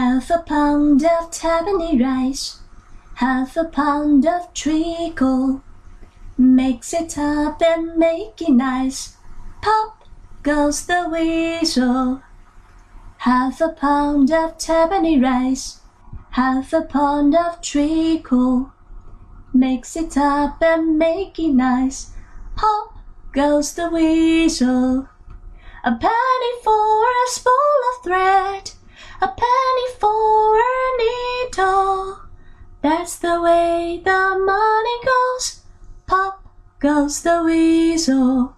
Half a pound of tuppenny rice, half a pound of treacle. Mix it up and make it nice. Pop goes the weasel. Half a pound of tuppenny rice, half a pound of treacle. Mix it up and make it nice. Pop goes the weasel. A penny for a spool of thread, a penny That's the way the money goes. Pop goes the weasel.